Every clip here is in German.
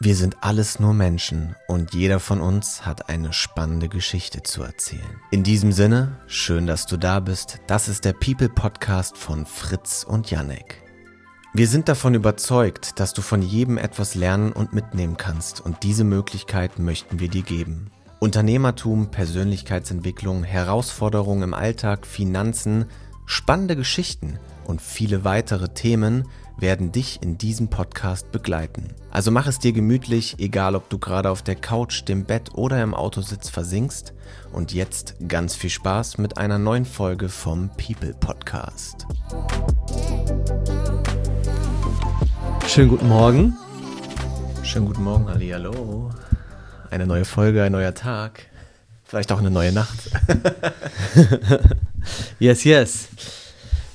Wir sind alles nur Menschen und jeder von uns hat eine spannende Geschichte zu erzählen. In diesem Sinne, schön, dass du da bist. Das ist der People Podcast von Fritz und Janek. Wir sind davon überzeugt, dass du von jedem etwas lernen und mitnehmen kannst und diese Möglichkeit möchten wir dir geben. Unternehmertum, Persönlichkeitsentwicklung, Herausforderungen im Alltag, Finanzen, spannende Geschichten und viele weitere Themen – werden dich in diesem Podcast begleiten. Also mach es dir gemütlich, egal ob du gerade auf der Couch, dem Bett oder im Autositz versinkst. Und jetzt ganz viel Spaß mit einer neuen Folge vom People Podcast. Schönen guten Morgen. Schönen guten Morgen, Ali. Hallo. Eine neue Folge, ein neuer Tag. Vielleicht auch eine neue Nacht. yes, yes.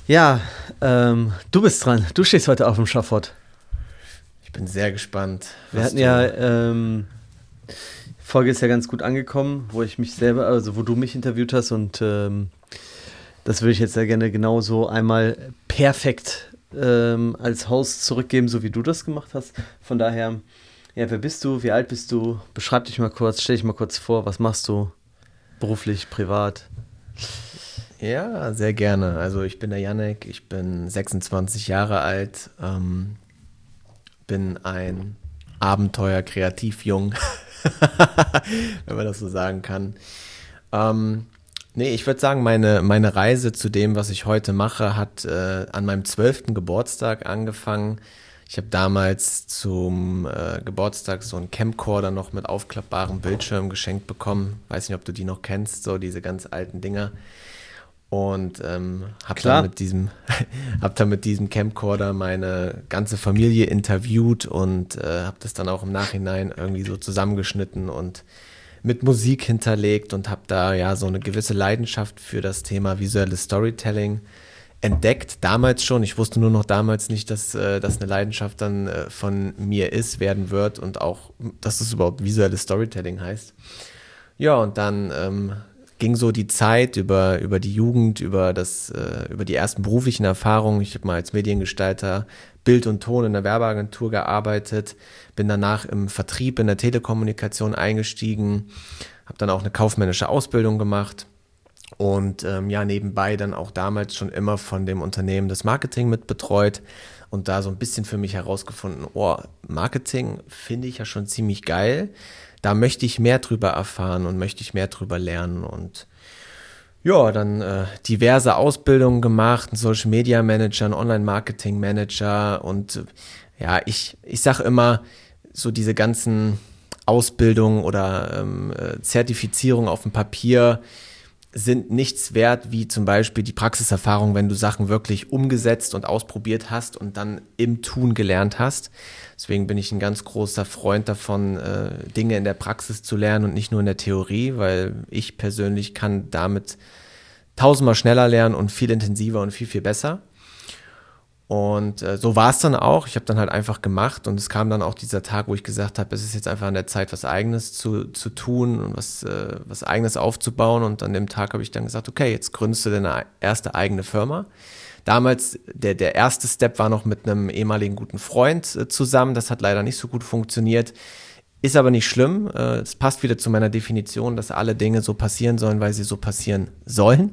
Ja, ähm, du bist dran. Du stehst heute auf dem Schafott. Ich bin sehr gespannt. Wir hatten ja, ähm, Folge ist ja ganz gut angekommen, wo ich mich selber, also wo du mich interviewt hast und ähm, das würde ich jetzt sehr gerne genauso einmal perfekt ähm, als Host zurückgeben, so wie du das gemacht hast. Von daher, ja, wer bist du? Wie alt bist du? Beschreib dich mal kurz, stell dich mal kurz vor, was machst du beruflich, privat? Ja, sehr gerne. Also ich bin der Janek, ich bin 26 Jahre alt, ähm, bin ein Abenteuer-Kreativjung, wenn man das so sagen kann. Ähm, nee, ich würde sagen, meine, meine Reise zu dem, was ich heute mache, hat äh, an meinem 12. Geburtstag angefangen. Ich habe damals zum äh, Geburtstag so einen Camcorder noch mit aufklappbarem Bildschirm geschenkt bekommen. Weiß nicht, ob du die noch kennst, so diese ganz alten Dinger und ähm, habe dann mit diesem hab dann mit diesem Camcorder meine ganze Familie interviewt und äh, habe das dann auch im Nachhinein irgendwie so zusammengeschnitten und mit Musik hinterlegt und habe da ja so eine gewisse Leidenschaft für das Thema visuelles Storytelling entdeckt damals schon. Ich wusste nur noch damals nicht, dass äh, das eine Leidenschaft dann äh, von mir ist, werden wird und auch, dass es überhaupt visuelles Storytelling heißt. Ja, und dann ähm, ging so die Zeit über, über die Jugend, über, das, äh, über die ersten beruflichen Erfahrungen. Ich habe mal als Mediengestalter Bild und Ton in der Werbeagentur gearbeitet, bin danach im Vertrieb in der Telekommunikation eingestiegen, habe dann auch eine kaufmännische Ausbildung gemacht und ähm, ja, nebenbei dann auch damals schon immer von dem Unternehmen das Marketing mit betreut und da so ein bisschen für mich herausgefunden, oh, Marketing finde ich ja schon ziemlich geil da möchte ich mehr drüber erfahren und möchte ich mehr drüber lernen und ja, dann äh, diverse Ausbildungen gemacht, ein Social Media Manager, ein Online Marketing Manager und äh, ja, ich, ich sage immer, so diese ganzen Ausbildungen oder ähm, äh, Zertifizierungen auf dem Papier, sind nichts wert, wie zum Beispiel die Praxiserfahrung, wenn du Sachen wirklich umgesetzt und ausprobiert hast und dann im Tun gelernt hast. Deswegen bin ich ein ganz großer Freund davon, äh, Dinge in der Praxis zu lernen und nicht nur in der Theorie, weil ich persönlich kann damit tausendmal schneller lernen und viel intensiver und viel, viel besser. Und äh, so war es dann auch. Ich habe dann halt einfach gemacht und es kam dann auch dieser Tag, wo ich gesagt habe, es ist jetzt einfach an der Zeit, was Eigenes zu, zu tun und was, äh, was Eigenes aufzubauen. Und an dem Tag habe ich dann gesagt, okay, jetzt gründest du deine erste eigene Firma. Damals, der, der erste Step war noch mit einem ehemaligen guten Freund äh, zusammen. Das hat leider nicht so gut funktioniert. Ist aber nicht schlimm. Äh, es passt wieder zu meiner Definition, dass alle Dinge so passieren sollen, weil sie so passieren sollen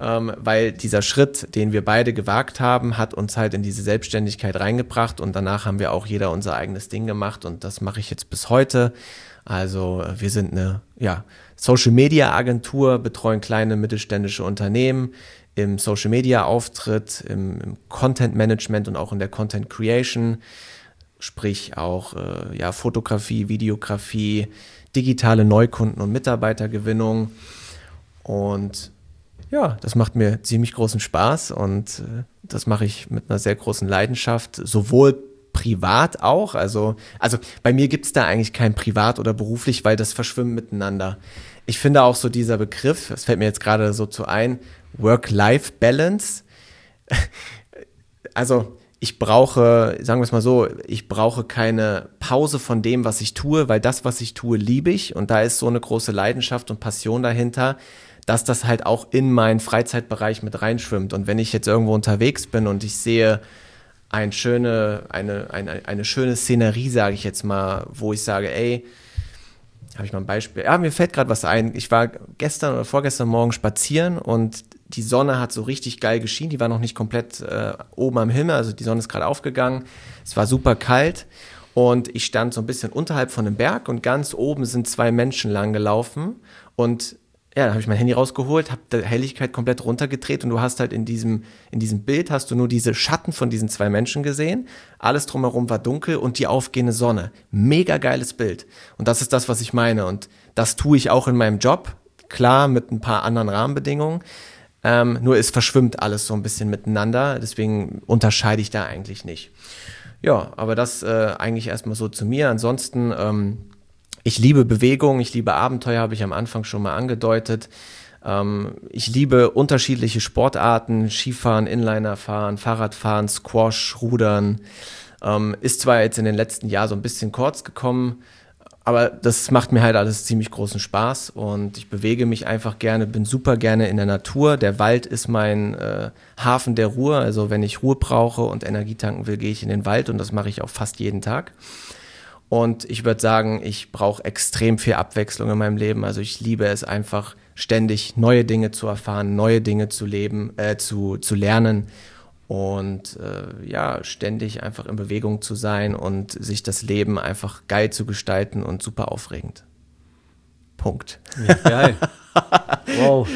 ähm, weil dieser Schritt, den wir beide gewagt haben, hat uns halt in diese Selbstständigkeit reingebracht und danach haben wir auch jeder unser eigenes Ding gemacht und das mache ich jetzt bis heute. Also äh, wir sind eine ja, Social Media Agentur, betreuen kleine mittelständische Unternehmen im Social Media Auftritt, im, im Content Management und auch in der Content Creation, sprich auch äh, ja, Fotografie, Videografie, digitale Neukunden und Mitarbeitergewinnung. Und ja, das macht mir ziemlich großen Spaß und äh, das mache ich mit einer sehr großen Leidenschaft, sowohl privat auch. Also, also bei mir gibt es da eigentlich kein Privat oder beruflich, weil das verschwimmt miteinander. Ich finde auch so dieser Begriff, das fällt mir jetzt gerade so zu ein, Work-Life-Balance. Also ich brauche, sagen wir es mal so, ich brauche keine Pause von dem, was ich tue, weil das, was ich tue, liebe ich und da ist so eine große Leidenschaft und Passion dahinter, dass das halt auch in meinen Freizeitbereich mit reinschwimmt. Und wenn ich jetzt irgendwo unterwegs bin und ich sehe ein schöne, eine, eine, eine schöne Szenerie, sage ich jetzt mal, wo ich sage, ey, habe ich mal ein Beispiel. Ja, mir fällt gerade was ein. Ich war gestern oder vorgestern Morgen spazieren und die Sonne hat so richtig geil geschienen. Die war noch nicht komplett äh, oben am Himmel, also die Sonne ist gerade aufgegangen. Es war super kalt und ich stand so ein bisschen unterhalb von einem Berg und ganz oben sind zwei Menschen lang gelaufen und ja, da habe ich mein Handy rausgeholt, habe die Helligkeit komplett runtergedreht und du hast halt in diesem, in diesem Bild hast du nur diese Schatten von diesen zwei Menschen gesehen. Alles drumherum war dunkel und die aufgehende Sonne. Mega geiles Bild. Und das ist das, was ich meine. Und das tue ich auch in meinem Job. Klar, mit ein paar anderen Rahmenbedingungen. Ähm, nur es verschwimmt alles so ein bisschen miteinander. Deswegen unterscheide ich da eigentlich nicht. Ja, aber das äh, eigentlich erstmal so zu mir. Ansonsten, ähm, ich liebe Bewegung, ich liebe Abenteuer, habe ich am Anfang schon mal angedeutet. Ähm, ich liebe unterschiedliche Sportarten, Skifahren, Inlinerfahren, Fahrradfahren, Squash, Rudern. Ähm, ist zwar jetzt in den letzten Jahren so ein bisschen kurz gekommen, aber das macht mir halt alles ziemlich großen Spaß und ich bewege mich einfach gerne, bin super gerne in der Natur. Der Wald ist mein äh, Hafen der Ruhe. Also wenn ich Ruhe brauche und Energie tanken will, gehe ich in den Wald und das mache ich auch fast jeden Tag. Und ich würde sagen, ich brauche extrem viel Abwechslung in meinem Leben. Also ich liebe es einfach ständig neue Dinge zu erfahren, neue Dinge zu leben, äh, zu, zu lernen und äh, ja, ständig einfach in Bewegung zu sein und sich das Leben einfach geil zu gestalten und super aufregend. Punkt. Ja, geil. wow.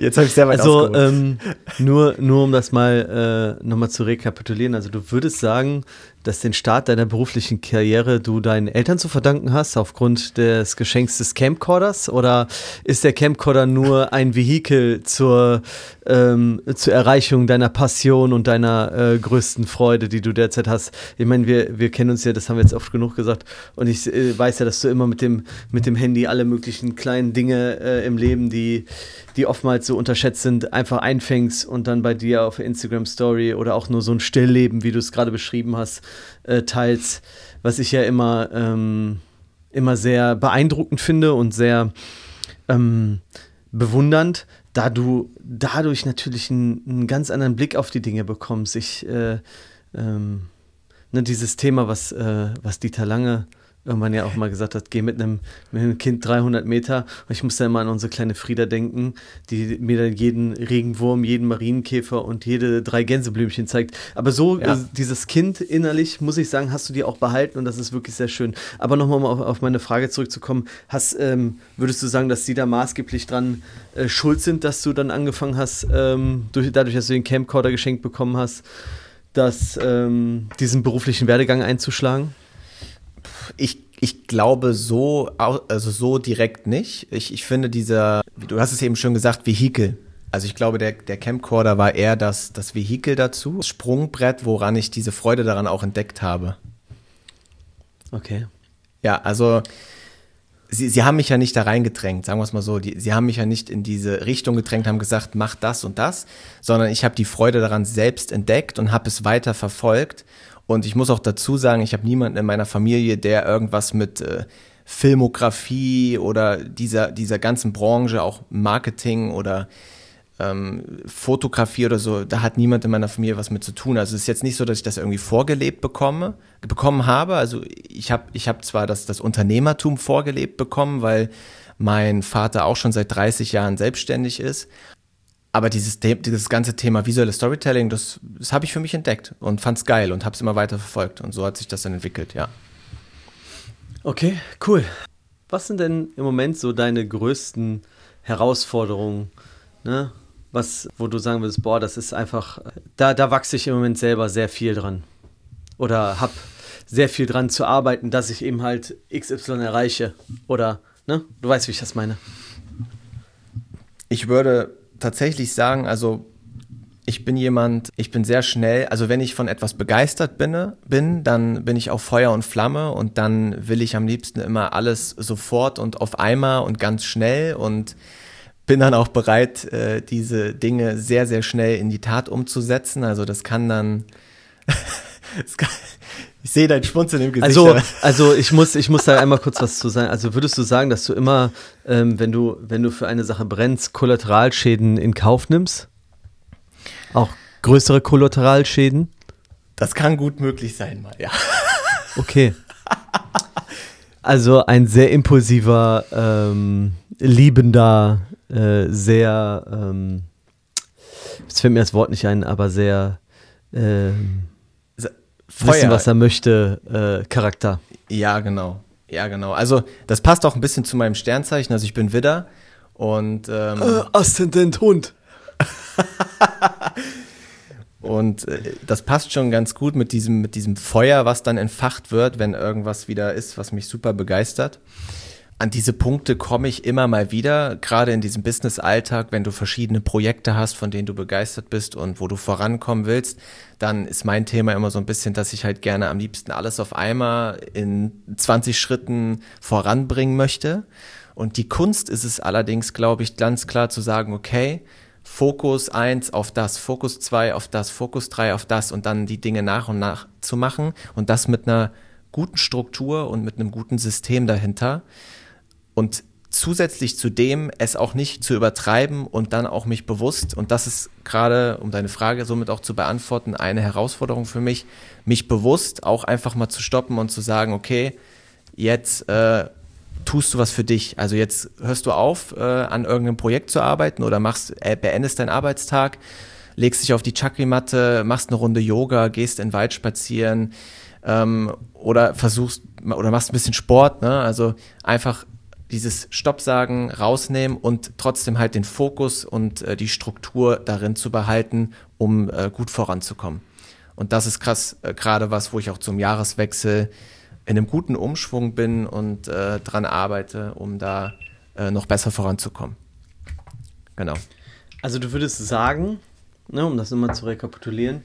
Jetzt habe ich sehr weit Also ähm, nur, nur um das mal äh, nochmal zu rekapitulieren. Also du würdest sagen, dass den Start deiner beruflichen Karriere du deinen Eltern zu verdanken hast, aufgrund des Geschenks des Camcorders? Oder ist der Camcorder nur ein Vehikel zur, ähm, zur Erreichung deiner Passion und deiner äh, größten Freude, die du derzeit hast? Ich meine, wir, wir kennen uns ja, das haben wir jetzt oft genug gesagt. Und ich äh, weiß ja, dass du immer mit dem, mit dem Handy alle möglichen kleinen Dinge äh, im Leben, die, die oftmals so unterschätzt sind, einfach einfängst und dann bei dir auf Instagram Story oder auch nur so ein Stillleben, wie du es gerade beschrieben hast, äh, teils, was ich ja immer, ähm, immer sehr beeindruckend finde und sehr ähm, bewundernd, da du dadurch natürlich einen, einen, ganz anderen Blick auf die Dinge bekommst. Ich, äh, ähm, ne, dieses Thema, was, äh, was Dieter Lange irgendwann ja auch mal gesagt hat, geh mit einem, mit einem Kind 300 Meter. Und ich muss da immer an unsere kleine Frieda denken, die mir dann jeden Regenwurm, jeden Marienkäfer und jede drei Gänseblümchen zeigt. Aber so, ja. äh, dieses Kind innerlich, muss ich sagen, hast du dir auch behalten und das ist wirklich sehr schön. Aber nochmal um auf, auf meine Frage zurückzukommen, hast, ähm, würdest du sagen, dass die da maßgeblich dran äh, schuld sind, dass du dann angefangen hast, ähm, durch, dadurch, dass du den Camcorder geschenkt bekommen hast, dass ähm, diesen beruflichen Werdegang einzuschlagen? Ich, ich glaube so, also so direkt nicht. Ich, ich finde dieser, du hast es eben schon gesagt, Vehikel. Also ich glaube, der, der Camcorder war eher das, das Vehikel dazu, das Sprungbrett, woran ich diese Freude daran auch entdeckt habe. Okay. Ja, also sie, sie haben mich ja nicht da reingedrängt, sagen wir es mal so. Die, sie haben mich ja nicht in diese Richtung gedrängt, haben gesagt, mach das und das, sondern ich habe die Freude daran selbst entdeckt und habe es weiter verfolgt. Und ich muss auch dazu sagen, ich habe niemanden in meiner Familie, der irgendwas mit äh, Filmografie oder dieser, dieser ganzen Branche, auch Marketing oder ähm, Fotografie oder so, da hat niemand in meiner Familie was mit zu tun. Also es ist jetzt nicht so, dass ich das irgendwie vorgelebt bekomme, bekommen habe. Also ich habe ich hab zwar das, das Unternehmertum vorgelebt bekommen, weil mein Vater auch schon seit 30 Jahren selbstständig ist. Aber dieses, dieses ganze Thema visuelle Storytelling, das, das habe ich für mich entdeckt und fand es geil und habe es immer weiter verfolgt. Und so hat sich das dann entwickelt, ja. Okay, cool. Was sind denn im Moment so deine größten Herausforderungen? Ne? Was, wo du sagen würdest, boah, das ist einfach, da, da wachse ich im Moment selber sehr viel dran. Oder habe sehr viel dran zu arbeiten, dass ich eben halt XY erreiche. Oder, ne? Du weißt, wie ich das meine. Ich würde tatsächlich sagen, also ich bin jemand, ich bin sehr schnell, also wenn ich von etwas begeistert bin, bin, dann bin ich auf Feuer und Flamme und dann will ich am liebsten immer alles sofort und auf einmal und ganz schnell und bin dann auch bereit, äh, diese Dinge sehr, sehr schnell in die Tat umzusetzen. Also das kann dann, das kann, ich sehe dein Schmunzeln im Gesicht. Also, also ich muss, ich muss da einmal kurz was zu sagen. Also würdest du sagen, dass du immer, ähm, wenn du, wenn du für eine Sache brennst, Kollateralschäden in Kauf nimmst? Auch größere Kollateralschäden? Das kann gut möglich sein, mal, ja. Okay. Also ein sehr impulsiver, ähm, liebender, äh, sehr, ähm, jetzt fällt mir das Wort nicht ein, aber sehr ähm, Feuer. wissen, was er möchte, äh, Charakter. Ja, genau. Ja, genau. Also das passt auch ein bisschen zu meinem Sternzeichen. Also ich bin Widder und ähm, äh, Aszendent Hund. Und äh, das passt schon ganz gut mit diesem, mit diesem Feuer, was dann entfacht wird, wenn irgendwas wieder ist, was mich super begeistert. An diese Punkte komme ich immer mal wieder, gerade in diesem Business-Alltag, wenn du verschiedene Projekte hast, von denen du begeistert bist und wo du vorankommen willst, dann ist mein Thema immer so ein bisschen, dass ich halt gerne am liebsten alles auf einmal in 20 Schritten voranbringen möchte. Und die Kunst ist es allerdings, glaube ich, ganz klar zu sagen, okay, Fokus 1 auf das, Fokus 2 auf das, Fokus 3 auf das und dann die Dinge nach und nach zu machen und das mit einer guten Struktur und mit einem guten System dahinter und zusätzlich zu dem es auch nicht zu übertreiben und dann auch mich bewusst, und das ist gerade, um deine Frage somit auch zu beantworten, eine Herausforderung für mich, mich bewusst auch einfach mal zu stoppen und zu sagen, okay, jetzt äh, tust du was für dich. Also jetzt hörst du auf, äh, an irgendeinem Projekt zu arbeiten oder machst, äh, beendest deinen Arbeitstag, legst dich auf die Chakri-Matte, machst eine Runde Yoga, gehst in den Wald spazieren ähm, oder versuchst oder machst ein bisschen Sport. Ne? Also einfach dieses Stopp sagen, rausnehmen und trotzdem halt den Fokus und äh, die Struktur darin zu behalten, um äh, gut voranzukommen. Und das ist krass, äh, gerade was, wo ich auch zum Jahreswechsel in einem guten Umschwung bin und äh, dran arbeite, um da äh, noch besser voranzukommen. Genau. Also du würdest sagen, ne, um das nochmal zu rekapitulieren,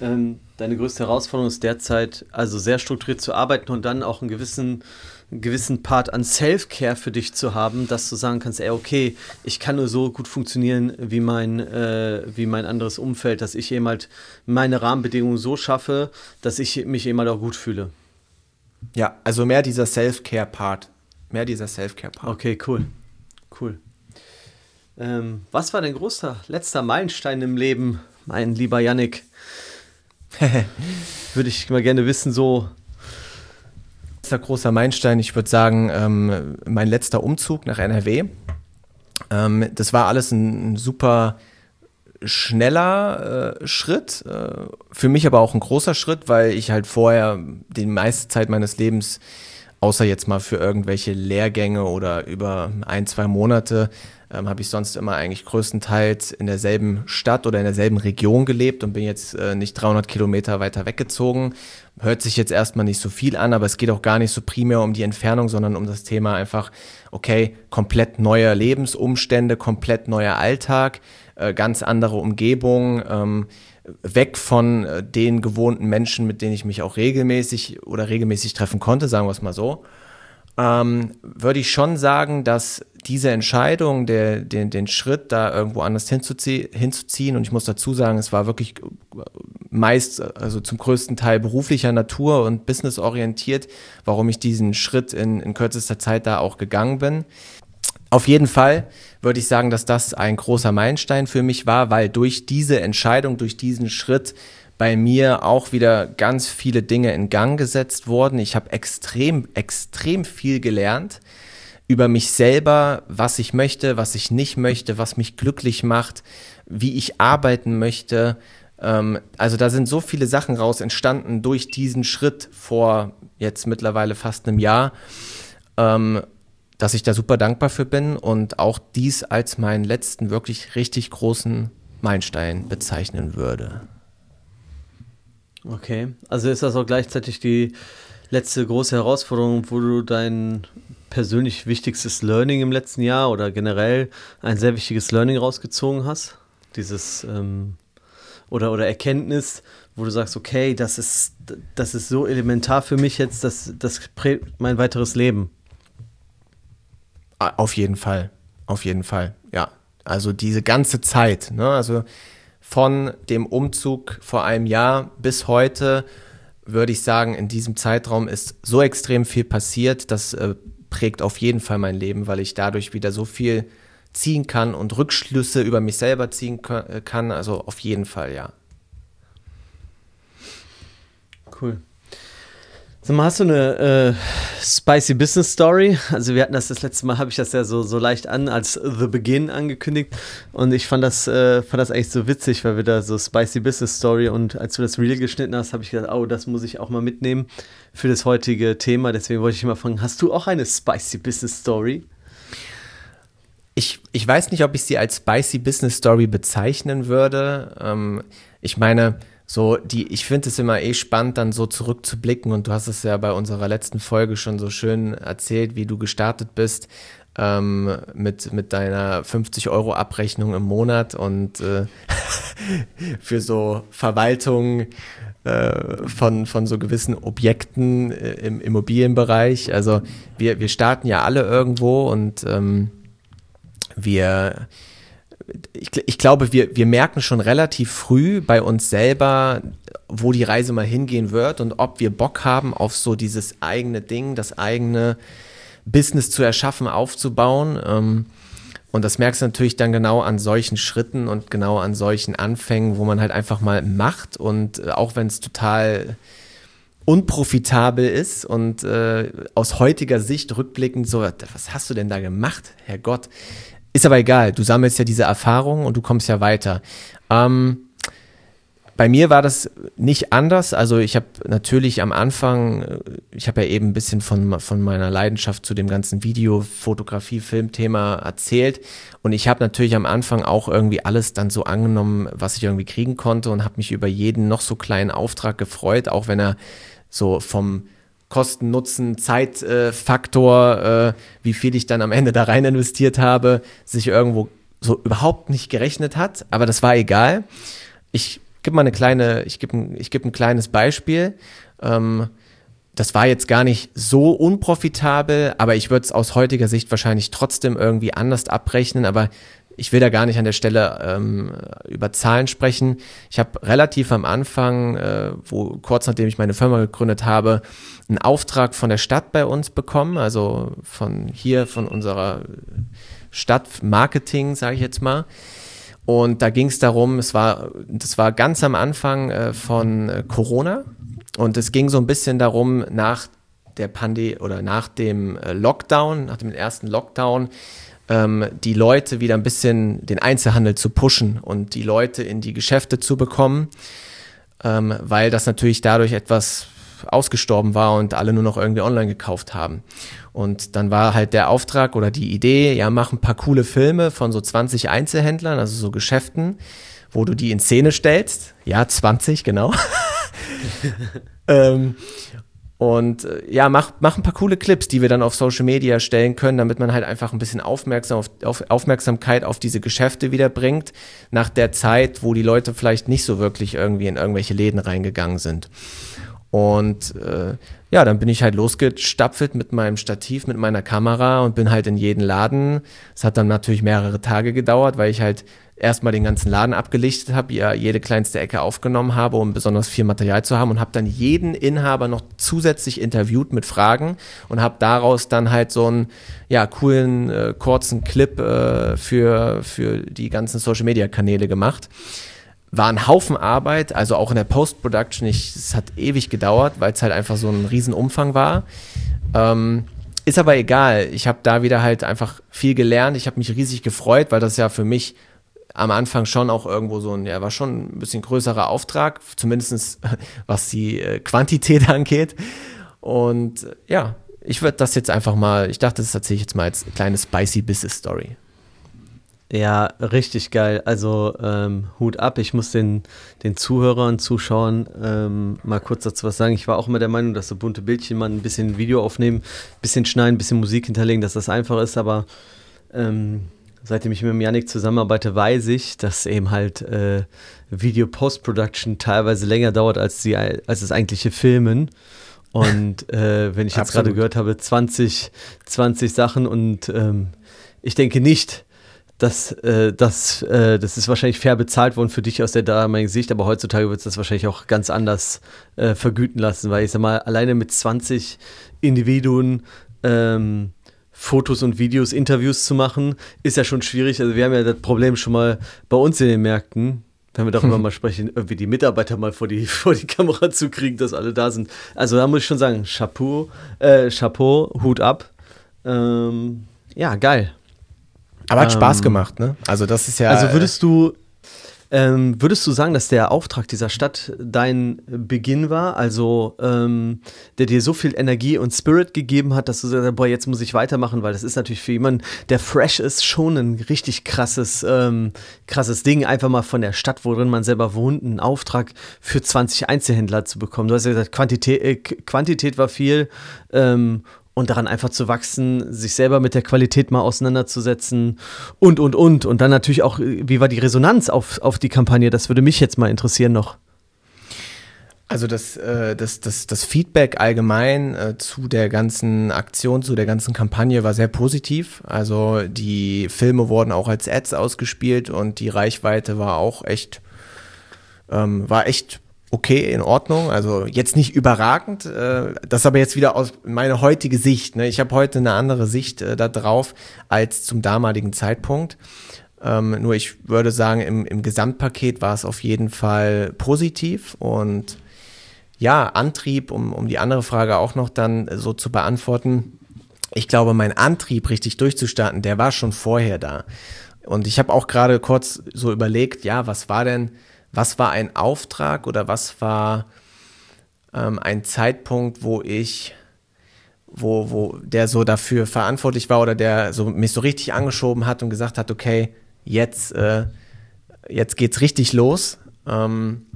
ähm, deine größte Herausforderung ist derzeit, also sehr strukturiert zu arbeiten und dann auch einen gewissen, einen gewissen Part an Self-Care für dich zu haben, dass du sagen kannst, ey, okay, ich kann nur so gut funktionieren wie mein, äh, wie mein anderes Umfeld, dass ich eben halt meine Rahmenbedingungen so schaffe, dass ich mich eben halt auch gut fühle. Ja, also mehr dieser Self-Care-Part. Mehr dieser Self-Care-Part. Okay, cool. Cool. Ähm, was war dein großer letzter Meilenstein im Leben, mein lieber Yannick? würde ich mal gerne wissen, so. Letzter großer Meilenstein, ich würde sagen, ähm, mein letzter Umzug nach NRW. Ähm, das war alles ein, ein super schneller äh, Schritt, äh, für mich aber auch ein großer Schritt, weil ich halt vorher die meiste Zeit meines Lebens, außer jetzt mal für irgendwelche Lehrgänge oder über ein, zwei Monate, ähm, habe ich sonst immer eigentlich größtenteils in derselben Stadt oder in derselben Region gelebt und bin jetzt äh, nicht 300 Kilometer weiter weggezogen. Hört sich jetzt erstmal nicht so viel an, aber es geht auch gar nicht so primär um die Entfernung, sondern um das Thema einfach, okay, komplett neue Lebensumstände, komplett neuer Alltag äh, ganz andere Umgebung, ähm, weg von äh, den gewohnten Menschen, mit denen ich mich auch regelmäßig oder regelmäßig treffen konnte, sagen wir es mal so. Ähm, würde ich schon sagen, dass diese Entscheidung, der, den, den Schritt da irgendwo anders hinzuzie hinzuziehen, und ich muss dazu sagen, es war wirklich äh, meist, also zum größten Teil beruflicher Natur und businessorientiert, warum ich diesen Schritt in, in kürzester Zeit da auch gegangen bin. Auf jeden Fall würde ich sagen, dass das ein großer Meilenstein für mich war, weil durch diese Entscheidung, durch diesen Schritt bei mir auch wieder ganz viele Dinge in Gang gesetzt wurden. Ich habe extrem, extrem viel gelernt über mich selber, was ich möchte, was ich nicht möchte, was mich glücklich macht, wie ich arbeiten möchte. Ähm, also da sind so viele Sachen raus entstanden durch diesen Schritt vor jetzt mittlerweile fast einem Jahr. Ähm, dass ich da super dankbar für bin und auch dies als meinen letzten wirklich richtig großen Meilenstein bezeichnen würde. Okay, also ist das auch gleichzeitig die letzte große Herausforderung, wo du dein persönlich wichtigstes Learning im letzten Jahr oder generell ein sehr wichtiges Learning rausgezogen hast? Dieses ähm, oder, oder Erkenntnis, wo du sagst, okay, das ist, das ist so elementar für mich jetzt, das, das prägt mein weiteres Leben. Auf jeden Fall, auf jeden Fall, ja. Also diese ganze Zeit, ne? also von dem Umzug vor einem Jahr bis heute, würde ich sagen, in diesem Zeitraum ist so extrem viel passiert, das äh, prägt auf jeden Fall mein Leben, weil ich dadurch wieder so viel ziehen kann und Rückschlüsse über mich selber ziehen kann. Also auf jeden Fall, ja. Cool. Sag mal, hast du eine äh, spicy Business Story? Also wir hatten das das letzte Mal, habe ich das ja so, so leicht an als The Begin angekündigt und ich fand das, äh, fand das eigentlich so witzig, weil wir da so spicy Business Story und als du das Reel geschnitten hast, habe ich gedacht, oh, das muss ich auch mal mitnehmen für das heutige Thema. Deswegen wollte ich mal fragen, hast du auch eine spicy Business Story? Ich, ich weiß nicht, ob ich sie als spicy Business Story bezeichnen würde. Ähm, ich meine, so die, ich finde es immer eh spannend, dann so zurückzublicken und du hast es ja bei unserer letzten Folge schon so schön erzählt, wie du gestartet bist ähm, mit, mit deiner 50 Euro Abrechnung im Monat und äh, für so Verwaltung äh, von, von so gewissen Objekten äh, im Immobilienbereich. Also wir, wir starten ja alle irgendwo und ähm, wir ich, ich, glaube, wir, wir merken schon relativ früh bei uns selber, wo die Reise mal hingehen wird und ob wir Bock haben auf so dieses eigene Ding, das eigene Business zu erschaffen, aufzubauen. Ähm, und das merkst du natürlich dann genau an solchen Schritten und genau an solchen Anfängen, wo man halt einfach mal macht und äh, auch wenn es total unprofitabel ist und äh, aus heutiger Sicht rückblickend so, was hast du denn da gemacht, Herrgott? Ist aber egal, du sammelst ja diese Erfahrung und du kommst ja weiter. Ähm, bei mir war das nicht anders. Also ich habe natürlich am Anfang, äh, ich habe ja eben ein bisschen von, von meiner Leidenschaft zu dem ganzen Video, Fotografie, Filmthema erzählt. Und ich habe natürlich am Anfang auch irgendwie alles dann so angenommen, was ich irgendwie kriegen konnte und habe mich über jeden noch so kleinen Auftrag gefreut, auch wenn er so vom Kosten, Nutzen, Zeitfaktor, äh, wie viel ich dann am Ende da rein investiert habe, sich irgendwo so überhaupt nicht gerechnet hat. Aber das war egal. Ich gebe mal eine kleine, ich gebe ein, ich geb ein kleines Beispiel. Ähm, das war jetzt gar nicht so unprofitabel, aber ich würde es aus heutiger Sicht wahrscheinlich trotzdem irgendwie anders abrechnen. Aber ich will da gar nicht an der Stelle ähm, über Zahlen sprechen. Ich habe relativ am Anfang, äh, wo kurz nachdem ich meine Firma gegründet habe, einen Auftrag von der Stadt bei uns bekommen, also von hier, von unserer Stadt Marketing, sage ich jetzt mal. Und da ging es darum, es war, das war ganz am Anfang äh, von äh, Corona und es ging so ein bisschen darum, nach der Pandemie oder nach dem äh, Lockdown, nach dem ersten Lockdown, ähm, die Leute wieder ein bisschen den Einzelhandel zu pushen und die Leute in die Geschäfte zu bekommen, ähm, weil das natürlich dadurch etwas ausgestorben war und alle nur noch irgendwie online gekauft haben. Und dann war halt der Auftrag oder die Idee, ja, mach ein paar coole Filme von so 20 Einzelhändlern, also so Geschäften, wo du die in Szene stellst. Ja, 20, genau. ähm, und äh, ja, mach, mach ein paar coole Clips, die wir dann auf Social Media stellen können, damit man halt einfach ein bisschen aufmerksam auf, auf Aufmerksamkeit auf diese Geschäfte wieder bringt, nach der Zeit, wo die Leute vielleicht nicht so wirklich irgendwie in irgendwelche Läden reingegangen sind. Und äh, ja, dann bin ich halt losgestapfelt mit meinem Stativ, mit meiner Kamera und bin halt in jeden Laden. Es hat dann natürlich mehrere Tage gedauert, weil ich halt erstmal den ganzen Laden abgelichtet habe, ja, jede kleinste Ecke aufgenommen habe, um besonders viel Material zu haben und habe dann jeden Inhaber noch zusätzlich interviewt mit Fragen und habe daraus dann halt so einen ja, coolen, äh, kurzen Clip äh, für, für die ganzen Social-Media-Kanäle gemacht. War ein Haufen Arbeit, also auch in der Post-Production, es hat ewig gedauert, weil es halt einfach so ein Riesenumfang war. Ähm, ist aber egal. Ich habe da wieder halt einfach viel gelernt. Ich habe mich riesig gefreut, weil das ja für mich am Anfang schon auch irgendwo so ein, ja, war schon ein bisschen größerer Auftrag, zumindest was die äh, Quantität angeht. Und äh, ja, ich würde das jetzt einfach mal, ich dachte, das erzähle ich jetzt mal als kleine spicy Business Story. Ja, richtig geil. Also ähm, Hut ab. Ich muss den, den Zuhörern, Zuschauern ähm, mal kurz dazu was sagen. Ich war auch immer der Meinung, dass so bunte Bildchen mal ein bisschen Video aufnehmen, ein bisschen schneiden, ein bisschen Musik hinterlegen, dass das einfach ist, aber ähm, seitdem ich mit dem Yannick zusammenarbeite, weiß ich, dass eben halt äh, Video Post-Production teilweise länger dauert als, die, als das eigentliche Filmen. Und äh, wenn ich jetzt gerade gehört habe, 20, 20 Sachen und ähm, ich denke nicht, dass äh, das, äh, das ist wahrscheinlich fair bezahlt worden für dich aus der damaligen Sicht, aber heutzutage wird es das wahrscheinlich auch ganz anders äh, vergüten lassen, weil ich sag mal, alleine mit 20 Individuen ähm, Fotos und Videos, Interviews zu machen, ist ja schon schwierig. Also wir haben ja das Problem schon mal bei uns in den Märkten, wenn wir darüber mal sprechen, irgendwie die Mitarbeiter mal vor die, vor die Kamera zu kriegen, dass alle da sind. Also da muss ich schon sagen, Chapeau, äh, Chapeau, Hut ab. Ähm, ja, geil. Aber hat ähm, Spaß gemacht, ne? Also das ist ja. Also würdest du, ähm, würdest du sagen, dass der Auftrag dieser Stadt dein Beginn war? Also, ähm, der dir so viel Energie und Spirit gegeben hat, dass du sagst, boah, jetzt muss ich weitermachen, weil das ist natürlich für jemanden, der fresh ist, schon ein richtig krasses, ähm, krasses Ding, einfach mal von der Stadt, worin man selber wohnt, einen Auftrag für 20 Einzelhändler zu bekommen. Du hast ja gesagt, Quantität, äh, Quantität war viel ähm, und daran einfach zu wachsen, sich selber mit der Qualität mal auseinanderzusetzen und, und, und. Und dann natürlich auch, wie war die Resonanz auf, auf die Kampagne? Das würde mich jetzt mal interessieren noch. Also das, äh, das, das, das Feedback allgemein äh, zu der ganzen Aktion, zu der ganzen Kampagne war sehr positiv. Also die Filme wurden auch als Ads ausgespielt und die Reichweite war auch echt, ähm, war echt okay, in Ordnung. Also jetzt nicht überragend. Äh, das aber jetzt wieder aus meiner heutige Sicht. Ne? Ich habe heute eine andere Sicht äh, da drauf als zum damaligen Zeitpunkt. Ähm, nur ich würde sagen, im, im Gesamtpaket war es auf jeden Fall positiv und ja, Antrieb, um, um die andere Frage auch noch dann so zu beantworten. Ich glaube, mein Antrieb, richtig durchzustarten, der war schon vorher da. Und ich habe auch gerade kurz so überlegt, ja, was war denn was war ein Auftrag oder was war ähm, ein Zeitpunkt, wo ich, wo, wo der so dafür verantwortlich war oder der so mich so richtig angeschoben hat und gesagt hat, okay, jetzt, äh, jetzt geht's richtig los. Ähm,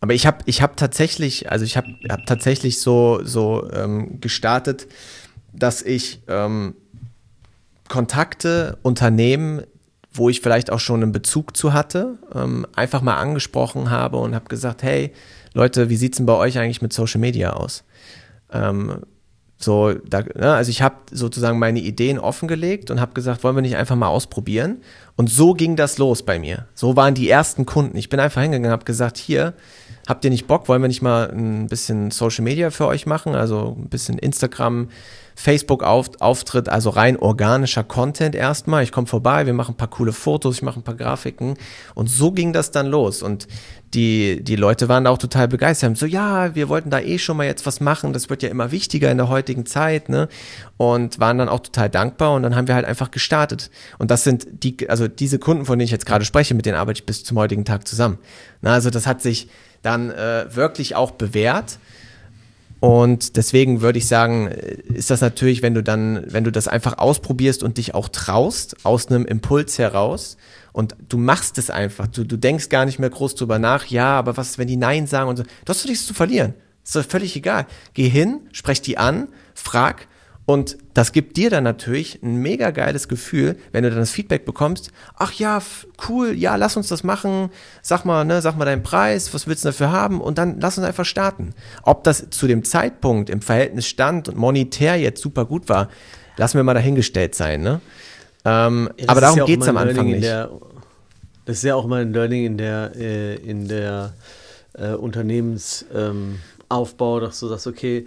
aber ich habe ich hab tatsächlich, also ich habe hab tatsächlich so, so ähm, gestartet, dass ich ähm, Kontakte, Unternehmen wo ich vielleicht auch schon einen Bezug zu hatte, ähm, einfach mal angesprochen habe und habe gesagt, hey Leute, wie sieht es denn bei euch eigentlich mit Social Media aus? Ähm, so, da, ne, also ich habe sozusagen meine Ideen offengelegt und habe gesagt, wollen wir nicht einfach mal ausprobieren? Und so ging das los bei mir. So waren die ersten Kunden. Ich bin einfach hingegangen habe gesagt, hier, habt ihr nicht Bock? Wollen wir nicht mal ein bisschen Social Media für euch machen? Also ein bisschen Instagram, Facebook-Auftritt, also rein organischer Content erstmal. Ich komme vorbei, wir machen ein paar coole Fotos, ich mache ein paar Grafiken. Und so ging das dann los. Und die, die Leute waren auch total begeistert. So, ja, wir wollten da eh schon mal jetzt was machen. Das wird ja immer wichtiger in der heutigen Zeit, ne? Und waren dann auch total dankbar. Und dann haben wir halt einfach gestartet. Und das sind die, also diese Kunden, von denen ich jetzt gerade spreche, mit denen arbeite ich bis zum heutigen Tag zusammen. Na, also das hat sich dann äh, wirklich auch bewährt. Und deswegen würde ich sagen, ist das natürlich, wenn du dann, wenn du das einfach ausprobierst und dich auch traust, aus einem Impuls heraus und du machst es einfach, du, du denkst gar nicht mehr groß drüber nach, ja, aber was, wenn die Nein sagen und so, du hast doch nichts zu verlieren. Ist doch völlig egal. Geh hin, sprech die an, frag und das gibt dir dann natürlich ein mega geiles Gefühl, wenn du dann das Feedback bekommst. Ach ja, cool, ja, lass uns das machen. Sag mal, ne, sag mal deinen Preis, was willst du dafür haben? Und dann lass uns einfach starten. Ob das zu dem Zeitpunkt im Verhältnis stand und monetär jetzt super gut war, lassen wir mal dahingestellt sein, ne? Ähm, ja, aber darum ja geht es am Anfang nicht. Der, das ist ja auch mal ein Learning in der, äh, in der äh, Unternehmensaufbau, ähm, dass du sagst, okay,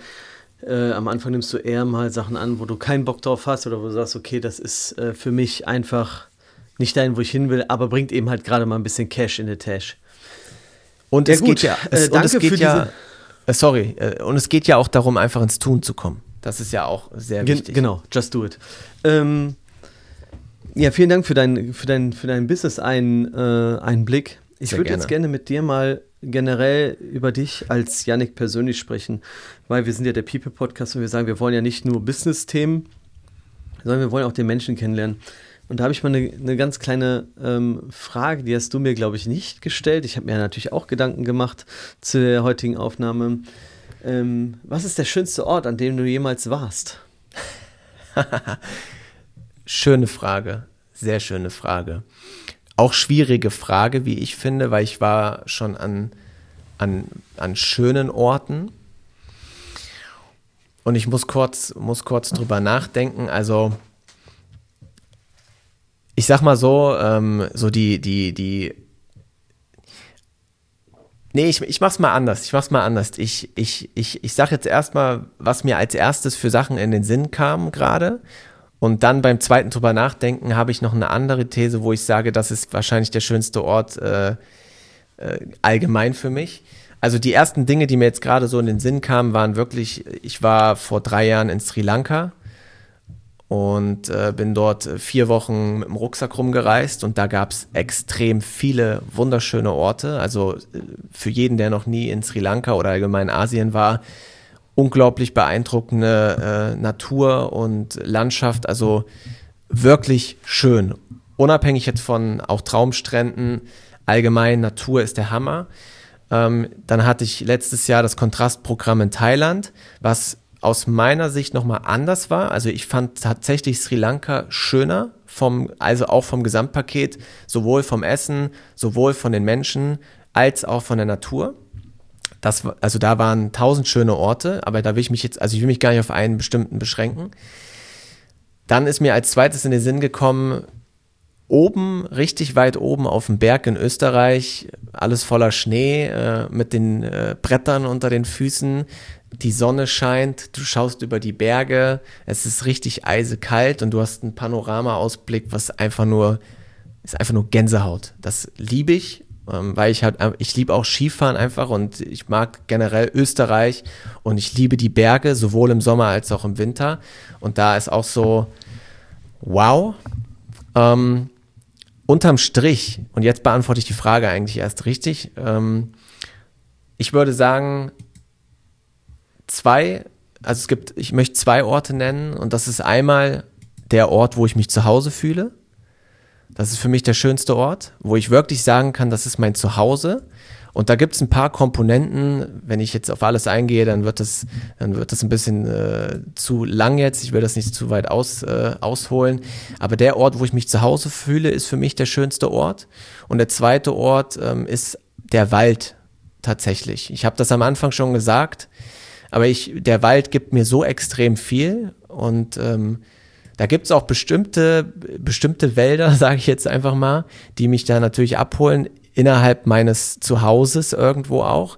äh, am Anfang nimmst du eher mal Sachen an, wo du keinen Bock drauf hast oder wo du sagst, okay, das ist äh, für mich einfach nicht dahin, wo ich hin will, aber bringt eben halt gerade mal ein bisschen Cash in der Tash. Und ja, es gut. geht ja, es, äh, danke es geht für ja, äh, sorry, und es geht ja auch darum, einfach ins Tun zu kommen. Das ist ja auch sehr Gen wichtig. Genau, just do it. Ähm, ja, vielen Dank für, dein, für, dein, für deinen Business-Einblick. Äh, ich würde jetzt gerne mit dir mal generell über dich als Yannick persönlich sprechen, weil wir sind ja der People-Podcast und wir sagen, wir wollen ja nicht nur Business-Themen, sondern wir wollen auch den Menschen kennenlernen. Und da habe ich mal eine, eine ganz kleine ähm, Frage, die hast du mir, glaube ich, nicht gestellt. Ich habe mir natürlich auch Gedanken gemacht zu der heutigen Aufnahme. Ähm, was ist der schönste Ort, an dem du jemals warst? schöne Frage, sehr schöne Frage auch schwierige Frage, wie ich finde, weil ich war schon an, an, an schönen Orten. Und ich muss kurz, muss kurz drüber nachdenken. Also, ich sag mal so, ähm, so die, die, die. Nee, ich, ich mach's mal anders. Ich mach's mal anders. Ich, ich, ich, ich sag jetzt erstmal, was mir als erstes für Sachen in den Sinn kam gerade. Und dann beim zweiten drüber nachdenken habe ich noch eine andere These, wo ich sage, das ist wahrscheinlich der schönste Ort, äh, äh, allgemein für mich. Also die ersten Dinge, die mir jetzt gerade so in den Sinn kamen, waren wirklich, ich war vor drei Jahren in Sri Lanka und äh, bin dort vier Wochen mit dem Rucksack rumgereist und da gab es extrem viele wunderschöne Orte. Also äh, für jeden, der noch nie in Sri Lanka oder allgemein Asien war, unglaublich beeindruckende äh, Natur und Landschaft. Also wirklich schön. Unabhängig jetzt von auch Traumstränden, allgemein Natur ist der Hammer. Ähm, dann hatte ich letztes Jahr das Kontrastprogramm in Thailand, was aus meiner Sicht nochmal anders war. Also ich fand tatsächlich Sri Lanka schöner, vom, also auch vom Gesamtpaket, sowohl vom Essen, sowohl von den Menschen, als auch von der Natur. Das, also da waren tausend schöne Orte, aber da will ich mich jetzt, also ich will mich gar nicht auf einen bestimmten beschränken. Dann ist mir als zweites in den Sinn gekommen, oben, richtig weit oben auf dem Berg in Österreich, alles voller Schnee, äh, mit den äh, Brettern unter den Füßen. Die Sonne scheint, du schaust über die Berge, es ist richtig eisekalt und du hast einen Panoramaausblick, was einfach nur, ist einfach nur Gänsehaut. Das liebe ich, weil ich halt, ich liebe auch Skifahren einfach und ich mag generell Österreich und ich liebe die Berge, sowohl im Sommer als auch im Winter. Und da ist auch so, wow. Ähm, unterm Strich, und jetzt beantworte ich die Frage eigentlich erst richtig, ähm, ich würde sagen, zwei, also es gibt, ich möchte zwei Orte nennen und das ist einmal der Ort, wo ich mich zu Hause fühle. Das ist für mich der schönste Ort, wo ich wirklich sagen kann, das ist mein Zuhause. Und da gibt es ein paar Komponenten. Wenn ich jetzt auf alles eingehe, dann wird das, dann wird das ein bisschen äh, zu lang jetzt. Ich will das nicht zu weit aus, äh, ausholen. Aber der Ort, wo ich mich zu Hause fühle, ist für mich der schönste Ort. Und der zweite Ort ähm, ist der Wald tatsächlich. Ich habe das am Anfang schon gesagt, aber ich, der Wald gibt mir so extrem viel und ähm, da gibt es auch bestimmte, bestimmte Wälder, sage ich jetzt einfach mal, die mich da natürlich abholen innerhalb meines Zuhauses irgendwo auch.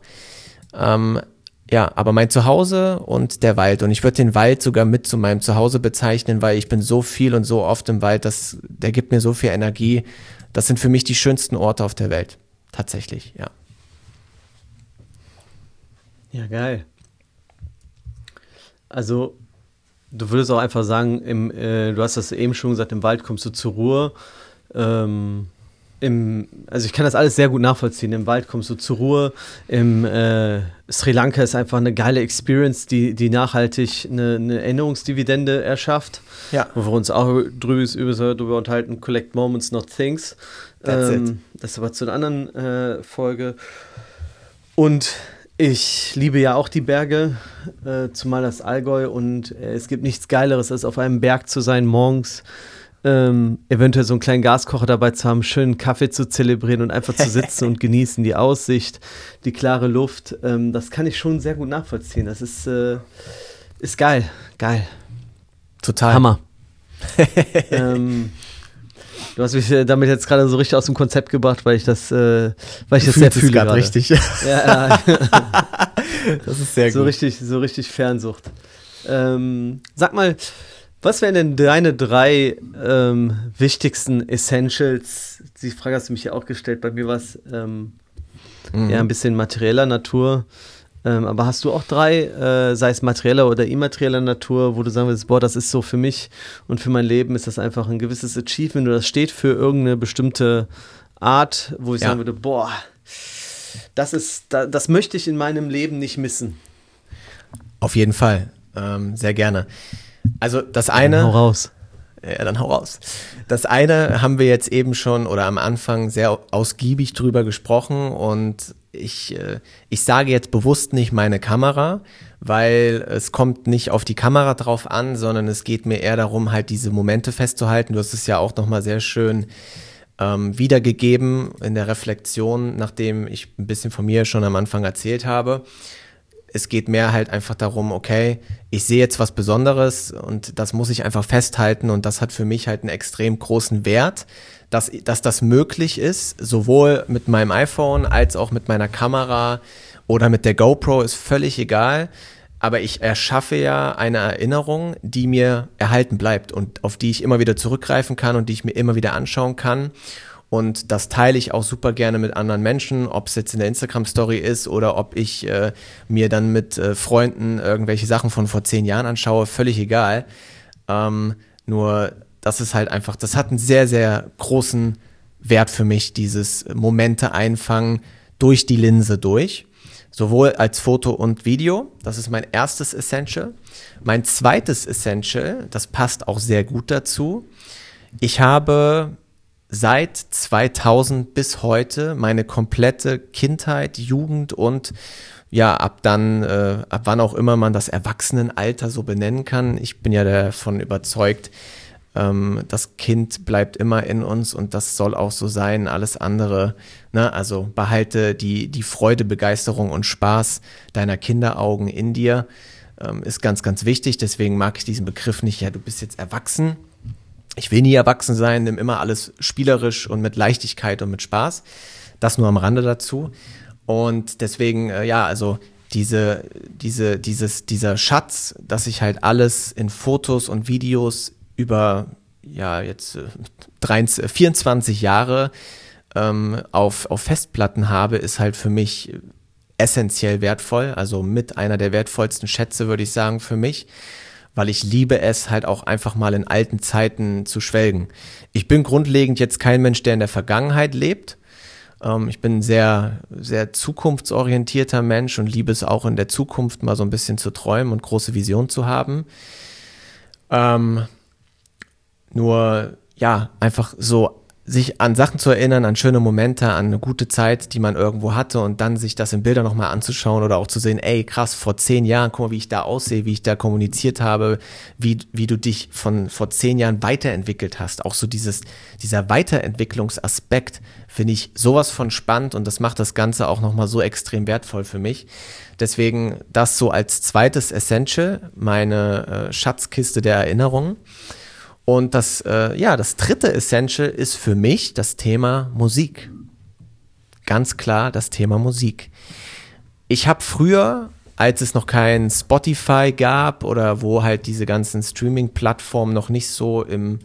Ähm, ja, aber mein Zuhause und der Wald. Und ich würde den Wald sogar mit zu meinem Zuhause bezeichnen, weil ich bin so viel und so oft im Wald, dass der gibt mir so viel Energie. Das sind für mich die schönsten Orte auf der Welt. Tatsächlich, ja. Ja, geil. Also, du würdest auch einfach sagen, im, äh, du hast das eben schon gesagt, im Wald kommst du zur Ruhe. Ähm, im, also ich kann das alles sehr gut nachvollziehen. Im Wald kommst du zur Ruhe. Im äh, Sri Lanka ist einfach eine geile Experience, die, die nachhaltig eine, eine Erinnerungsdividende erschafft. Ja. Wo wir uns auch drüber, drüber unterhalten, Collect Moments, not Things. Ähm, das ist aber zu einer anderen äh, Folge. Und ich liebe ja auch die Berge, äh, zumal das Allgäu. Und äh, es gibt nichts Geileres, als auf einem Berg zu sein morgens ähm, eventuell so einen kleinen Gaskocher dabei zu haben, schönen Kaffee zu zelebrieren und einfach zu sitzen und genießen die Aussicht, die klare Luft. Ähm, das kann ich schon sehr gut nachvollziehen. Das ist, äh, ist geil, geil. Total. Hammer. ähm, du hast mich damit jetzt gerade so richtig aus dem Konzept gebracht, weil ich das, äh, weil ich das sehr fühle gerade. richtig. Ja, ja. das ist sehr so gut. Richtig, so richtig Fernsucht. Ähm, sag mal, was wären denn deine drei ähm, wichtigsten Essentials? Die Frage hast du mich ja auch gestellt. Bei mir war es ähm, mhm. ja ein bisschen materieller Natur. Ähm, aber hast du auch drei, äh, sei es materieller oder immaterieller Natur, wo du sagen willst, boah, das ist so für mich und für mein Leben ist das einfach ein gewisses Achievement oder das steht für irgendeine bestimmte Art, wo ich ja. sagen würde, boah, das ist, da, das möchte ich in meinem Leben nicht missen. Auf jeden Fall, ähm, sehr gerne. Also das eine. Dann hau raus. Ja, dann hau raus. Das eine haben wir jetzt eben schon oder am Anfang sehr ausgiebig drüber gesprochen und ich, äh, ich sage jetzt bewusst nicht meine Kamera, weil es kommt nicht auf die Kamera drauf an, sondern es geht mir eher darum, halt diese Momente festzuhalten. Du hast es ja auch nochmal sehr schön ähm, wiedergegeben in der Reflexion, nachdem ich ein bisschen von mir schon am Anfang erzählt habe es geht mehr halt einfach darum, okay, ich sehe jetzt was Besonderes und das muss ich einfach festhalten und das hat für mich halt einen extrem großen Wert, dass, dass das möglich ist, sowohl mit meinem iPhone als auch mit meiner Kamera oder mit der GoPro, ist völlig egal. Aber ich erschaffe ja eine Erinnerung, die mir erhalten bleibt und auf die ich immer wieder zurückgreifen kann und die ich mir immer wieder anschauen kann. Und das teile ich auch super gerne mit anderen Menschen, ob es jetzt in der Instagram-Story ist oder ob ich äh, mir dann mit äh, Freunden irgendwelche Sachen von vor zehn Jahren anschaue, völlig egal. Ähm, nur das ist halt einfach, das hat einen sehr, sehr großen Wert für mich, dieses Momente einfangen durch die Linse durch. Sowohl als Foto und Video. Das ist mein erstes Essential. Mein zweites Essential, das passt auch sehr gut dazu. Ich habe seit 2000 bis heute meine komplette Kindheit, Jugend und ja, ab dann, äh, ab wann auch immer man das Erwachsenenalter so benennen kann. Ich bin ja davon überzeugt, ähm, das Kind bleibt immer in uns und das soll auch so sein. Alles andere, ne, also behalte die, die Freude, Begeisterung und Spaß deiner Kinderaugen in dir, ähm, ist ganz, ganz wichtig. Deswegen mag ich diesen Begriff nicht, ja, du bist jetzt erwachsen. Ich will nie erwachsen sein, nimm immer alles spielerisch und mit Leichtigkeit und mit Spaß. Das nur am Rande dazu. Und deswegen, äh, ja, also diese, diese, dieses, dieser Schatz, dass ich halt alles in Fotos und Videos über ja jetzt 23, 24 Jahre ähm, auf, auf Festplatten habe, ist halt für mich essentiell wertvoll. Also mit einer der wertvollsten Schätze, würde ich sagen, für mich, weil ich liebe es halt auch einfach mal in alten Zeiten zu schwelgen. Ich bin grundlegend jetzt kein Mensch, der in der Vergangenheit lebt. Ähm, ich bin ein sehr, sehr zukunftsorientierter Mensch und liebe es auch in der Zukunft mal so ein bisschen zu träumen und große Visionen zu haben. Ähm, nur, ja, einfach so sich an Sachen zu erinnern, an schöne Momente, an eine gute Zeit, die man irgendwo hatte und dann sich das in Bildern nochmal anzuschauen oder auch zu sehen, ey, krass, vor zehn Jahren, guck mal, wie ich da aussehe, wie ich da kommuniziert habe, wie, wie du dich von vor zehn Jahren weiterentwickelt hast. Auch so dieses, dieser Weiterentwicklungsaspekt finde ich sowas von spannend und das macht das Ganze auch nochmal so extrem wertvoll für mich. Deswegen das so als zweites Essential, meine äh, Schatzkiste der Erinnerungen. Und das, äh, ja, das dritte Essential ist für mich das Thema Musik. Ganz klar das Thema Musik. Ich habe früher, als es noch kein Spotify gab oder wo halt diese ganzen Streaming-Plattformen noch nicht so im,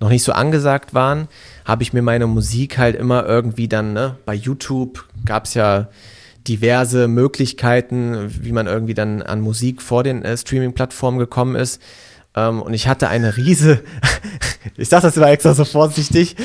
noch nicht so angesagt waren, habe ich mir meine Musik halt immer irgendwie dann, ne, bei YouTube gab es ja diverse Möglichkeiten, wie man irgendwie dann an Musik vor den äh, Streaming-Plattformen gekommen ist. Ähm, und ich hatte eine riese, ich sage das immer extra so vorsichtig,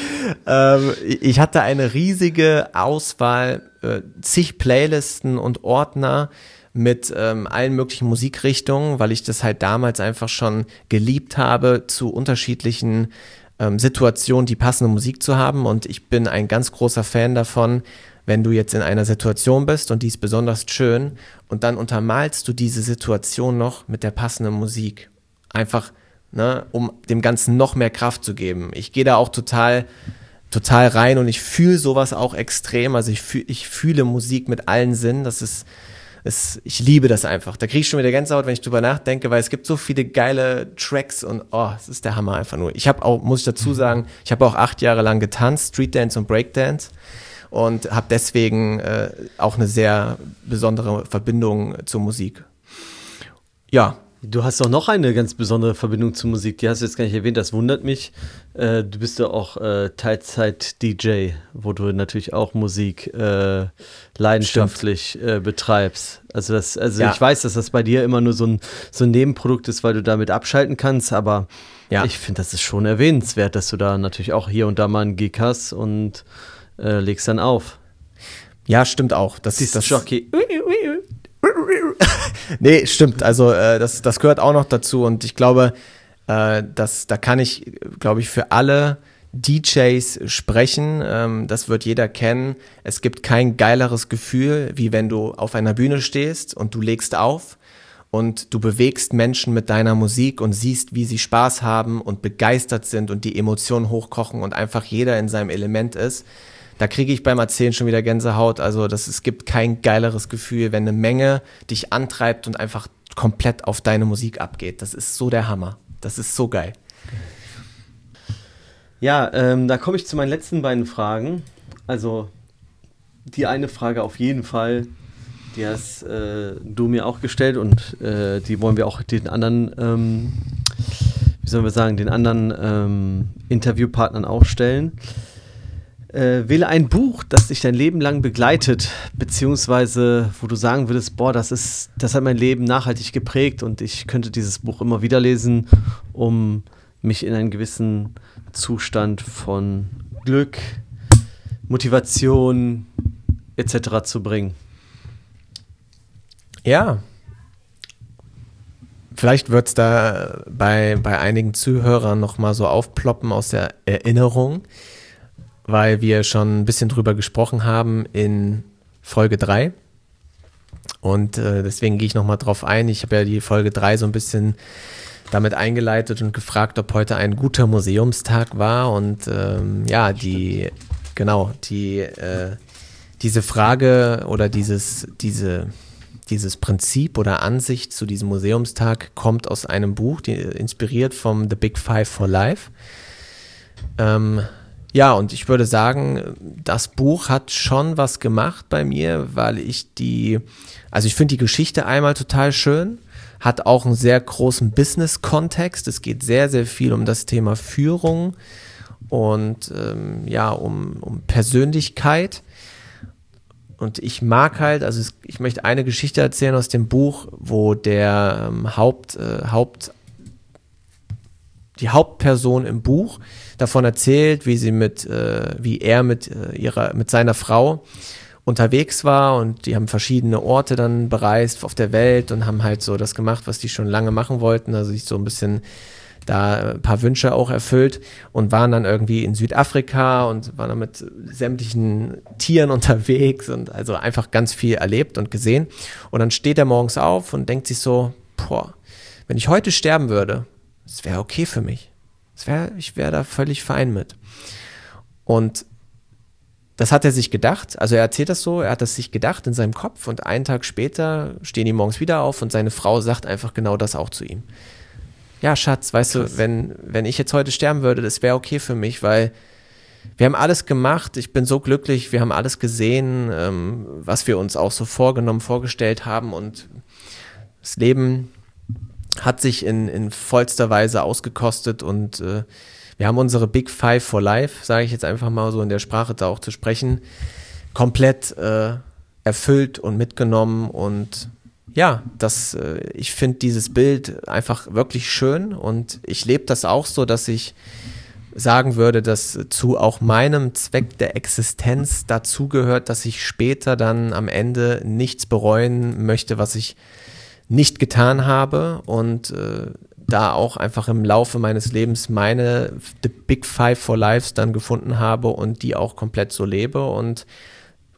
ähm, ich hatte eine riesige Auswahl, äh, zig Playlisten und Ordner mit ähm, allen möglichen Musikrichtungen, weil ich das halt damals einfach schon geliebt habe, zu unterschiedlichen ähm, Situationen die passende Musik zu haben. Und ich bin ein ganz großer Fan davon, wenn du jetzt in einer Situation bist und die ist besonders schön und dann untermalst du diese Situation noch mit der passenden Musik einfach, ne, um dem Ganzen noch mehr Kraft zu geben. Ich gehe da auch total, total rein und ich fühle sowas auch extrem. Also ich, fühl, ich fühle Musik mit allen Sinnen. Das ist, ist, ich liebe das einfach. Da kriege ich schon wieder Gänsehaut, wenn ich drüber nachdenke, weil es gibt so viele geile Tracks und oh, es ist der Hammer einfach nur. Ich habe auch, muss ich dazu sagen, ich habe auch acht Jahre lang getanzt, Street Dance und Breakdance und habe deswegen äh, auch eine sehr besondere Verbindung zur Musik. Ja, Du hast auch noch eine ganz besondere Verbindung zur Musik, die hast du jetzt gar nicht erwähnt, das wundert mich. Äh, du bist ja auch äh, Teilzeit-DJ, wo du natürlich auch Musik äh, leidenschaftlich äh, betreibst. Also, das, also ja. ich weiß, dass das bei dir immer nur so ein, so ein Nebenprodukt ist, weil du damit abschalten kannst, aber ja. ich finde, das ist schon erwähnenswert, dass du da natürlich auch hier und da mal einen Gig hast und äh, legst dann auf. Ja, stimmt auch. Das, ist das Jockey. nee, stimmt. Also äh, das, das gehört auch noch dazu und ich glaube, äh, dass, da kann ich, glaube ich, für alle DJs sprechen. Ähm, das wird jeder kennen. Es gibt kein geileres Gefühl, wie wenn du auf einer Bühne stehst und du legst auf und du bewegst Menschen mit deiner Musik und siehst, wie sie Spaß haben und begeistert sind und die Emotionen hochkochen und einfach jeder in seinem Element ist da kriege ich beim Erzählen schon wieder Gänsehaut. Also das, es gibt kein geileres Gefühl, wenn eine Menge dich antreibt und einfach komplett auf deine Musik abgeht. Das ist so der Hammer. Das ist so geil. Ja, ähm, da komme ich zu meinen letzten beiden Fragen. Also die eine Frage auf jeden Fall, die hast äh, du mir auch gestellt und äh, die wollen wir auch den anderen, ähm, wie sollen wir sagen, den anderen ähm, Interviewpartnern auch stellen. Äh, wähle ein Buch, das dich dein Leben lang begleitet, beziehungsweise wo du sagen würdest, boah, das ist, das hat mein Leben nachhaltig geprägt und ich könnte dieses Buch immer wieder lesen, um mich in einen gewissen Zustand von Glück, Motivation etc. zu bringen. Ja. Vielleicht wird es da bei, bei einigen Zuhörern nochmal so aufploppen aus der Erinnerung weil wir schon ein bisschen drüber gesprochen haben in Folge 3. Und äh, deswegen gehe ich nochmal drauf ein. Ich habe ja die Folge 3 so ein bisschen damit eingeleitet und gefragt, ob heute ein guter Museumstag war. Und ähm, ja, die, genau, die, äh, diese Frage oder dieses, diese, dieses Prinzip oder Ansicht zu diesem Museumstag kommt aus einem Buch, die, inspiriert vom The Big Five for Life. Ähm, ja, und ich würde sagen, das Buch hat schon was gemacht bei mir, weil ich die, also ich finde die Geschichte einmal total schön, hat auch einen sehr großen Business-Kontext. Es geht sehr, sehr viel um das Thema Führung und ähm, ja, um, um Persönlichkeit. Und ich mag halt, also es, ich möchte eine Geschichte erzählen aus dem Buch, wo der ähm, Haupt, äh, Haupt, die Hauptperson im Buch davon erzählt, wie sie mit, äh, wie er mit äh, ihrer, mit seiner Frau unterwegs war und die haben verschiedene Orte dann bereist auf der Welt und haben halt so das gemacht, was die schon lange machen wollten, also sich so ein bisschen da ein paar Wünsche auch erfüllt und waren dann irgendwie in Südafrika und waren dann mit sämtlichen Tieren unterwegs und also einfach ganz viel erlebt und gesehen. Und dann steht er morgens auf und denkt sich so, boah, wenn ich heute sterben würde, das wäre okay für mich. Wär, ich wäre da völlig fein mit. Und das hat er sich gedacht, also er erzählt das so, er hat das sich gedacht in seinem Kopf und einen Tag später stehen die morgens wieder auf und seine Frau sagt einfach genau das auch zu ihm. Ja, Schatz, weißt Krass. du, wenn, wenn ich jetzt heute sterben würde, das wäre okay für mich, weil wir haben alles gemacht, ich bin so glücklich, wir haben alles gesehen, ähm, was wir uns auch so vorgenommen, vorgestellt haben und das Leben hat sich in, in vollster Weise ausgekostet und äh, wir haben unsere Big Five for Life, sage ich jetzt einfach mal so in der Sprache da auch zu sprechen, komplett äh, erfüllt und mitgenommen und ja, das, äh, ich finde dieses Bild einfach wirklich schön und ich lebe das auch so, dass ich sagen würde, dass zu auch meinem Zweck der Existenz dazugehört, dass ich später dann am Ende nichts bereuen möchte, was ich nicht getan habe und äh, da auch einfach im Laufe meines Lebens meine The Big Five for Lives dann gefunden habe und die auch komplett so lebe und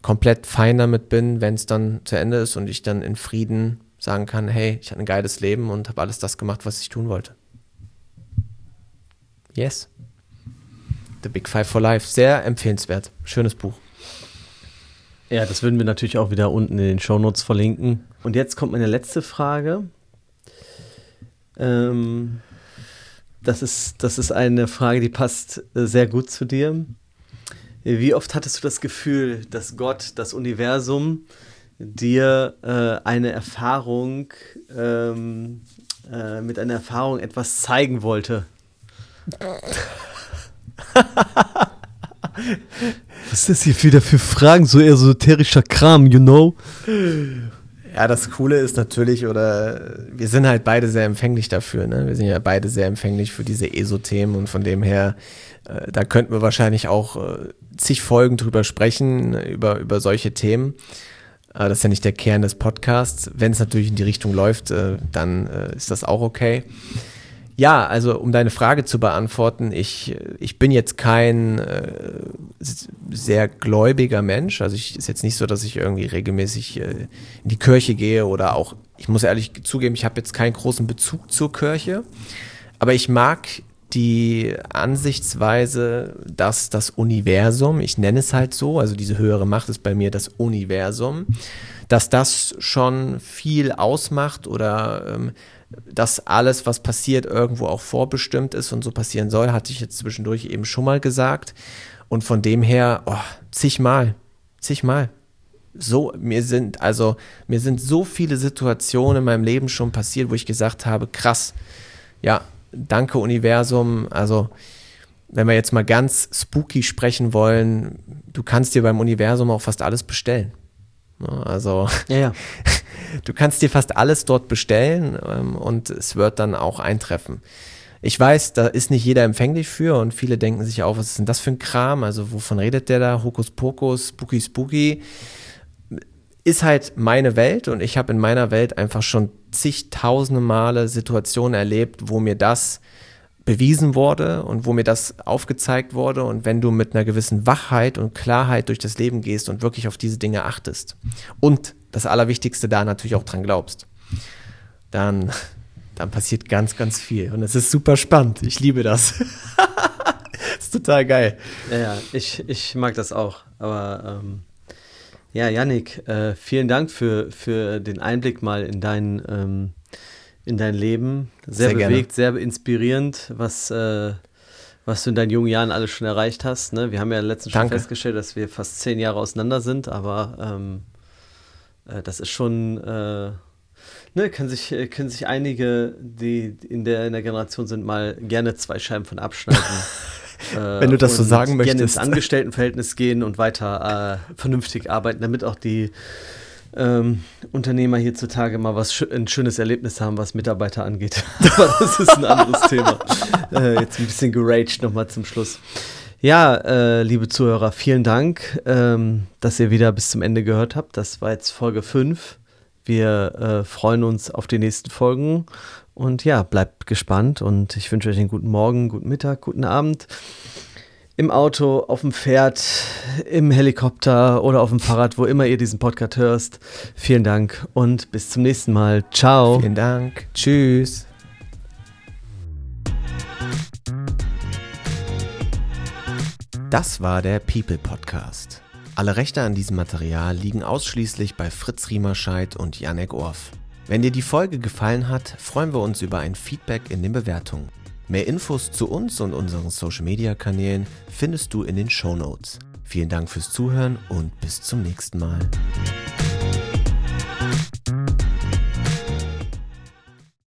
komplett fein damit bin, wenn es dann zu Ende ist und ich dann in Frieden sagen kann, hey, ich hatte ein geiles Leben und habe alles das gemacht, was ich tun wollte. Yes. The Big Five for Life. Sehr empfehlenswert. Schönes Buch. Ja, das würden wir natürlich auch wieder unten in den Shownotes verlinken. Und jetzt kommt meine letzte Frage. Ähm, das, ist, das ist eine Frage, die passt äh, sehr gut zu dir. Wie oft hattest du das Gefühl, dass Gott, das Universum, dir äh, eine Erfahrung, ähm, äh, mit einer Erfahrung etwas zeigen wollte? Was ist das hier wieder für Fragen? So esoterischer Kram, you know? Ja, das Coole ist natürlich, oder wir sind halt beide sehr empfänglich dafür, ne? Wir sind ja beide sehr empfänglich für diese ESO-Themen und von dem her, äh, da könnten wir wahrscheinlich auch äh, zig Folgen drüber sprechen, über, über solche Themen. Äh, das ist ja nicht der Kern des Podcasts. Wenn es natürlich in die Richtung läuft, äh, dann äh, ist das auch okay. Ja, also um deine Frage zu beantworten, ich, ich bin jetzt kein äh, sehr gläubiger Mensch. Also ich ist jetzt nicht so, dass ich irgendwie regelmäßig äh, in die Kirche gehe oder auch, ich muss ehrlich zugeben, ich habe jetzt keinen großen Bezug zur Kirche. Aber ich mag die Ansichtsweise, dass das Universum, ich nenne es halt so, also diese höhere Macht ist bei mir das Universum, dass das schon viel ausmacht oder ähm, dass alles, was passiert, irgendwo auch vorbestimmt ist und so passieren soll, hatte ich jetzt zwischendurch eben schon mal gesagt. Und von dem her, oh, zigmal, zigmal. So, mir sind, also, mir sind so viele Situationen in meinem Leben schon passiert, wo ich gesagt habe, krass, ja, danke Universum, also, wenn wir jetzt mal ganz spooky sprechen wollen, du kannst dir beim Universum auch fast alles bestellen. Ne, also ja, ja. du kannst dir fast alles dort bestellen ähm, und es wird dann auch eintreffen. Ich weiß, da ist nicht jeder empfänglich für und viele denken sich auch, was ist denn das für ein Kram? Also wovon redet der da? Hokus Pokus, Spooky Spooky. Ist halt meine Welt und ich habe in meiner Welt einfach schon zigtausende Male Situationen erlebt, wo mir das bewiesen wurde und wo mir das aufgezeigt wurde. Und wenn du mit einer gewissen Wachheit und Klarheit durch das Leben gehst und wirklich auf diese Dinge achtest und das Allerwichtigste da natürlich auch dran glaubst, dann, dann passiert ganz, ganz viel. Und es ist super spannend. Ich liebe das. ist total geil. Ja, ja, ich, ich mag das auch. Aber ähm, ja, Yannick, äh, vielen Dank für, für den Einblick mal in deinen. Ähm, in dein Leben. Sehr, sehr bewegt, gerne. sehr inspirierend, was, äh, was du in deinen jungen Jahren alles schon erreicht hast. Ne? Wir haben ja letztens schon festgestellt, dass wir fast zehn Jahre auseinander sind, aber ähm, äh, das ist schon. Äh, ne, können sich, können sich einige, die in der, in der Generation sind, mal gerne zwei Scheiben von abschneiden. Wenn du das so sagen möchtest. Gerne ins Angestelltenverhältnis gehen und weiter äh, vernünftig arbeiten, damit auch die ähm, Unternehmer hierzutage mal was ein schönes Erlebnis haben, was Mitarbeiter angeht. Aber das ist ein anderes Thema. Äh, jetzt ein bisschen geraged nochmal zum Schluss. Ja, äh, liebe Zuhörer, vielen Dank, ähm, dass ihr wieder bis zum Ende gehört habt. Das war jetzt Folge 5. Wir äh, freuen uns auf die nächsten Folgen. Und ja, bleibt gespannt und ich wünsche euch einen guten Morgen, guten Mittag, guten Abend im Auto, auf dem Pferd, im Helikopter oder auf dem Fahrrad, wo immer ihr diesen Podcast hörst. Vielen Dank und bis zum nächsten Mal. Ciao. Vielen Dank. Tschüss. Das war der People Podcast. Alle Rechte an diesem Material liegen ausschließlich bei Fritz Riemerscheid und Janek Orff. Wenn dir die Folge gefallen hat, freuen wir uns über ein Feedback in den Bewertungen. Mehr Infos zu uns und unseren Social-Media-Kanälen findest du in den Show Notes. Vielen Dank fürs Zuhören und bis zum nächsten Mal.